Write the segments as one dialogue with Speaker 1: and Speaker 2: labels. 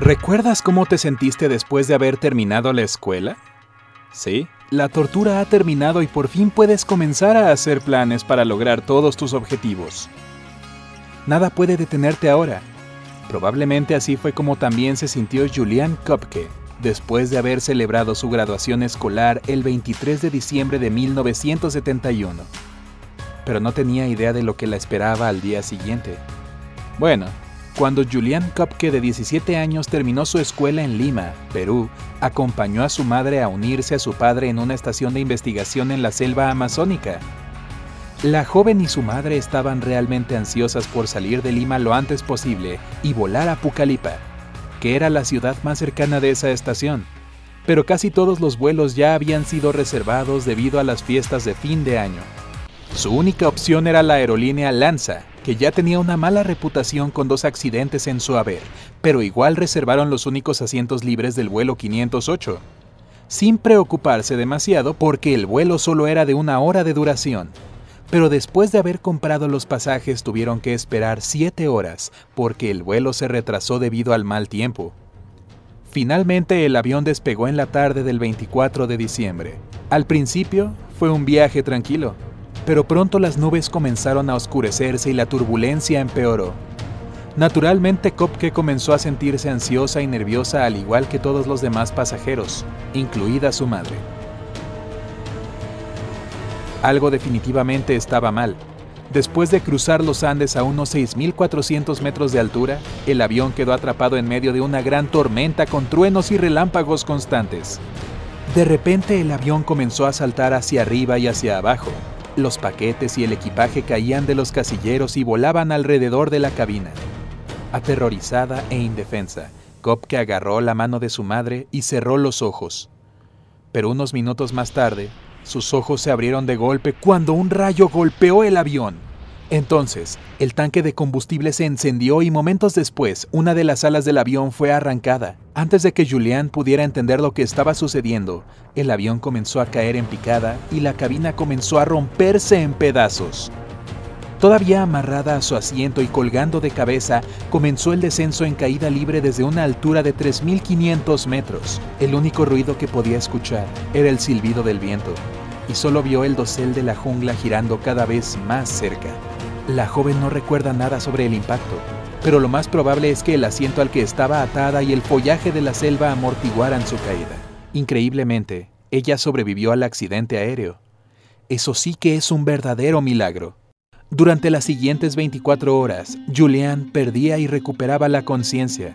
Speaker 1: ¿Recuerdas cómo te sentiste después de haber terminado la escuela? Sí, la tortura ha terminado y por fin puedes comenzar a hacer planes para lograr todos tus objetivos. Nada puede detenerte ahora. Probablemente así fue como también se sintió Julian Kopke después de haber celebrado su graduación escolar el 23 de diciembre de 1971. Pero no tenía idea de lo que la esperaba al día siguiente. Bueno, cuando Julian Kopke de 17 años terminó su escuela en Lima, Perú, acompañó a su madre a unirse a su padre en una estación de investigación en la selva amazónica. La joven y su madre estaban realmente ansiosas por salir de Lima lo antes posible y volar a Pucallpa, que era la ciudad más cercana de esa estación. Pero casi todos los vuelos ya habían sido reservados debido a las fiestas de fin de año. Su única opción era la aerolínea Lanza, que ya tenía una mala reputación con dos accidentes en su haber, pero igual reservaron los únicos asientos libres del vuelo 508, sin preocuparse demasiado porque el vuelo solo era de una hora de duración. Pero después de haber comprado los pasajes tuvieron que esperar siete horas porque el vuelo se retrasó debido al mal tiempo. Finalmente el avión despegó en la tarde del 24 de diciembre. Al principio fue un viaje tranquilo, pero pronto las nubes comenzaron a oscurecerse y la turbulencia empeoró. Naturalmente Kopke comenzó a sentirse ansiosa y nerviosa al igual que todos los demás pasajeros, incluida su madre. Algo definitivamente estaba mal. Después de cruzar los Andes a unos 6.400 metros de altura, el avión quedó atrapado en medio de una gran tormenta con truenos y relámpagos constantes. De repente el avión comenzó a saltar hacia arriba y hacia abajo, los paquetes y el equipaje caían de los casilleros y volaban alrededor de la cabina. Aterrorizada e indefensa, Kopke agarró la mano de su madre y cerró los ojos. Pero unos minutos más tarde, sus ojos se abrieron de golpe cuando un rayo golpeó el avión. Entonces, el tanque de combustible se encendió y momentos después, una de las alas del avión fue arrancada. Antes de que Julian pudiera entender lo que estaba sucediendo, el avión comenzó a caer en picada y la cabina comenzó a romperse en pedazos. Todavía amarrada a su asiento y colgando de cabeza, comenzó el descenso en caída libre desde una altura de 3.500 metros. El único ruido que podía escuchar era el silbido del viento, y solo vio el dosel de la jungla girando cada vez más cerca. La joven no recuerda nada sobre el impacto, pero lo más probable es que el asiento al que estaba atada y el follaje de la selva amortiguaran su caída. Increíblemente, ella sobrevivió al accidente aéreo. Eso sí que es un verdadero milagro. Durante las siguientes 24 horas, Julian perdía y recuperaba la conciencia.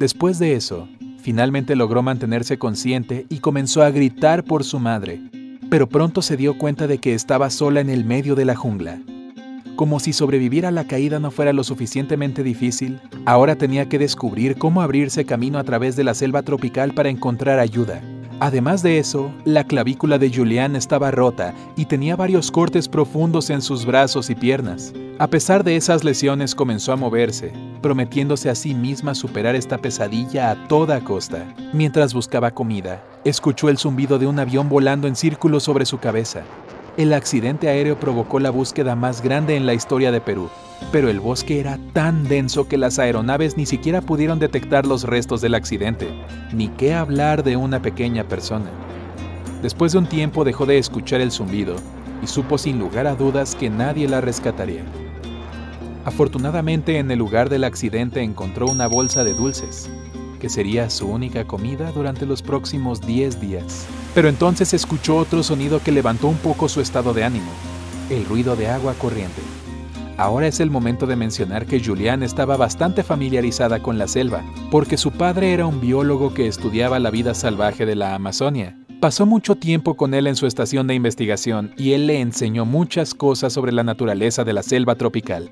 Speaker 1: Después de eso, finalmente logró mantenerse consciente y comenzó a gritar por su madre, pero pronto se dio cuenta de que estaba sola en el medio de la jungla. Como si sobrevivir a la caída no fuera lo suficientemente difícil, ahora tenía que descubrir cómo abrirse camino a través de la selva tropical para encontrar ayuda. Además de eso, la clavícula de Julian estaba rota y tenía varios cortes profundos en sus brazos y piernas. A pesar de esas lesiones comenzó a moverse, prometiéndose a sí misma superar esta pesadilla a toda costa. Mientras buscaba comida, escuchó el zumbido de un avión volando en círculos sobre su cabeza. El accidente aéreo provocó la búsqueda más grande en la historia de Perú, pero el bosque era tan denso que las aeronaves ni siquiera pudieron detectar los restos del accidente, ni qué hablar de una pequeña persona. Después de un tiempo dejó de escuchar el zumbido y supo sin lugar a dudas que nadie la rescataría. Afortunadamente en el lugar del accidente encontró una bolsa de dulces, que sería su única comida durante los próximos 10 días. Pero entonces escuchó otro sonido que levantó un poco su estado de ánimo, el ruido de agua corriente. Ahora es el momento de mencionar que Julián estaba bastante familiarizada con la selva, porque su padre era un biólogo que estudiaba la vida salvaje de la Amazonia. Pasó mucho tiempo con él en su estación de investigación y él le enseñó muchas cosas sobre la naturaleza de la selva tropical.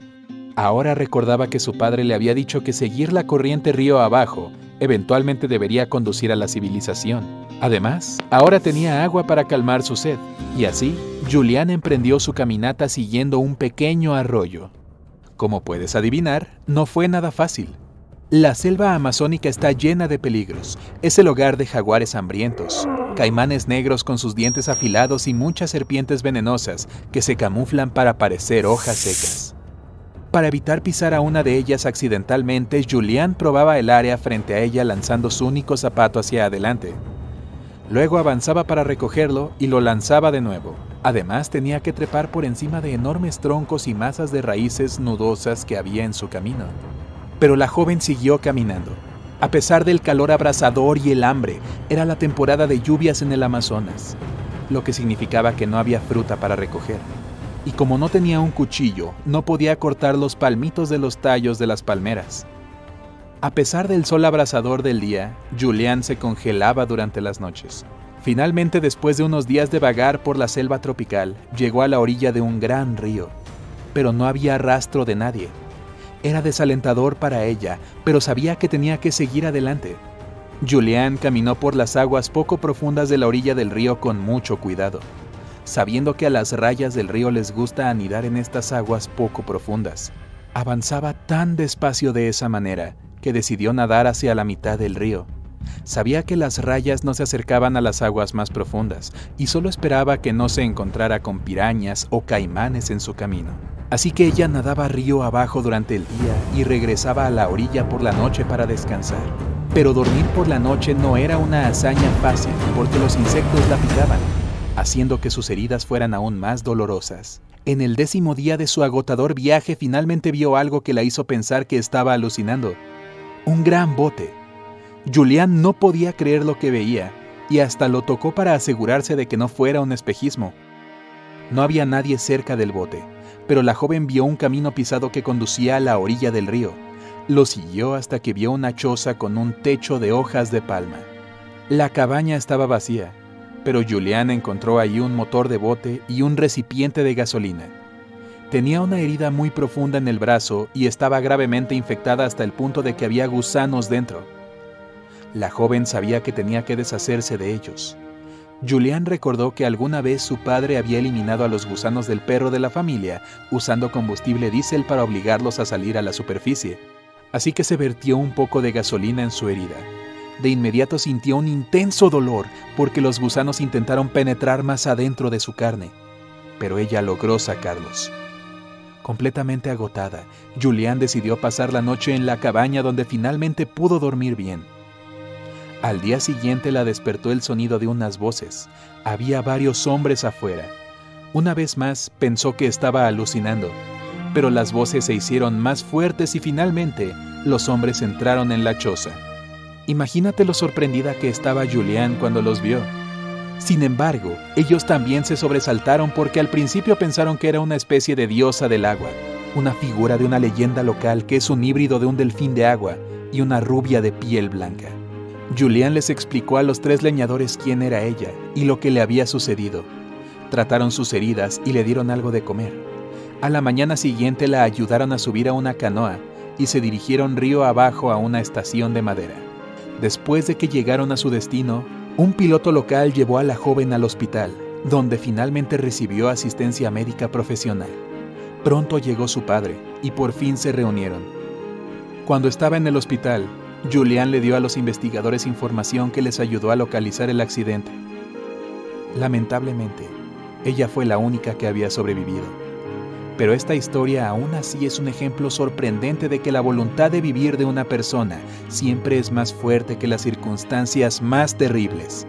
Speaker 1: Ahora recordaba que su padre le había dicho que seguir la corriente río abajo eventualmente debería conducir a la civilización. Además, ahora tenía agua para calmar su sed, y así, Julián emprendió su caminata siguiendo un pequeño arroyo. Como puedes adivinar, no fue nada fácil. La selva amazónica está llena de peligros. Es el hogar de jaguares hambrientos, caimanes negros con sus dientes afilados y muchas serpientes venenosas que se camuflan para parecer hojas secas. Para evitar pisar a una de ellas accidentalmente, Julián probaba el área frente a ella lanzando su único zapato hacia adelante. Luego avanzaba para recogerlo y lo lanzaba de nuevo. Además tenía que trepar por encima de enormes troncos y masas de raíces nudosas que había en su camino. Pero la joven siguió caminando. A pesar del calor abrasador y el hambre, era la temporada de lluvias en el Amazonas, lo que significaba que no había fruta para recoger. Y como no tenía un cuchillo, no podía cortar los palmitos de los tallos de las palmeras. A pesar del sol abrasador del día, Julián se congelaba durante las noches. Finalmente, después de unos días de vagar por la selva tropical, llegó a la orilla de un gran río. Pero no había rastro de nadie. Era desalentador para ella, pero sabía que tenía que seguir adelante. Julián caminó por las aguas poco profundas de la orilla del río con mucho cuidado, sabiendo que a las rayas del río les gusta anidar en estas aguas poco profundas. Avanzaba tan despacio de esa manera que decidió nadar hacia la mitad del río. Sabía que las rayas no se acercaban a las aguas más profundas y solo esperaba que no se encontrara con pirañas o caimanes en su camino. Así que ella nadaba río abajo durante el día y regresaba a la orilla por la noche para descansar. Pero dormir por la noche no era una hazaña fácil porque los insectos la picaban, haciendo que sus heridas fueran aún más dolorosas. En el décimo día de su agotador viaje finalmente vio algo que la hizo pensar que estaba alucinando. Un gran bote Julián no podía creer lo que veía y hasta lo tocó para asegurarse de que no fuera un espejismo. No había nadie cerca del bote, pero la joven vio un camino pisado que conducía a la orilla del río. Lo siguió hasta que vio una choza con un techo de hojas de palma. La cabaña estaba vacía, pero Julián encontró ahí un motor de bote y un recipiente de gasolina. Tenía una herida muy profunda en el brazo y estaba gravemente infectada hasta el punto de que había gusanos dentro. La joven sabía que tenía que deshacerse de ellos. Julián recordó que alguna vez su padre había eliminado a los gusanos del perro de la familia usando combustible diésel para obligarlos a salir a la superficie. Así que se vertió un poco de gasolina en su herida. De inmediato sintió un intenso dolor porque los gusanos intentaron penetrar más adentro de su carne, pero ella logró sacarlos. Completamente agotada, Julián decidió pasar la noche en la cabaña donde finalmente pudo dormir bien. Al día siguiente la despertó el sonido de unas voces. Había varios hombres afuera. Una vez más pensó que estaba alucinando, pero las voces se hicieron más fuertes y finalmente los hombres entraron en la choza. Imagínate lo sorprendida que estaba Julián cuando los vio. Sin embargo, ellos también se sobresaltaron porque al principio pensaron que era una especie de diosa del agua, una figura de una leyenda local que es un híbrido de un delfín de agua y una rubia de piel blanca. Julián les explicó a los tres leñadores quién era ella y lo que le había sucedido. Trataron sus heridas y le dieron algo de comer. A la mañana siguiente la ayudaron a subir a una canoa y se dirigieron río abajo a una estación de madera. Después de que llegaron a su destino, un piloto local llevó a la joven al hospital, donde finalmente recibió asistencia médica profesional. Pronto llegó su padre y por fin se reunieron. Cuando estaba en el hospital, Julián le dio a los investigadores información que les ayudó a localizar el accidente. Lamentablemente, ella fue la única que había sobrevivido. Pero esta historia aún así es un ejemplo sorprendente de que la voluntad de vivir de una persona siempre es más fuerte que las circunstancias más terribles.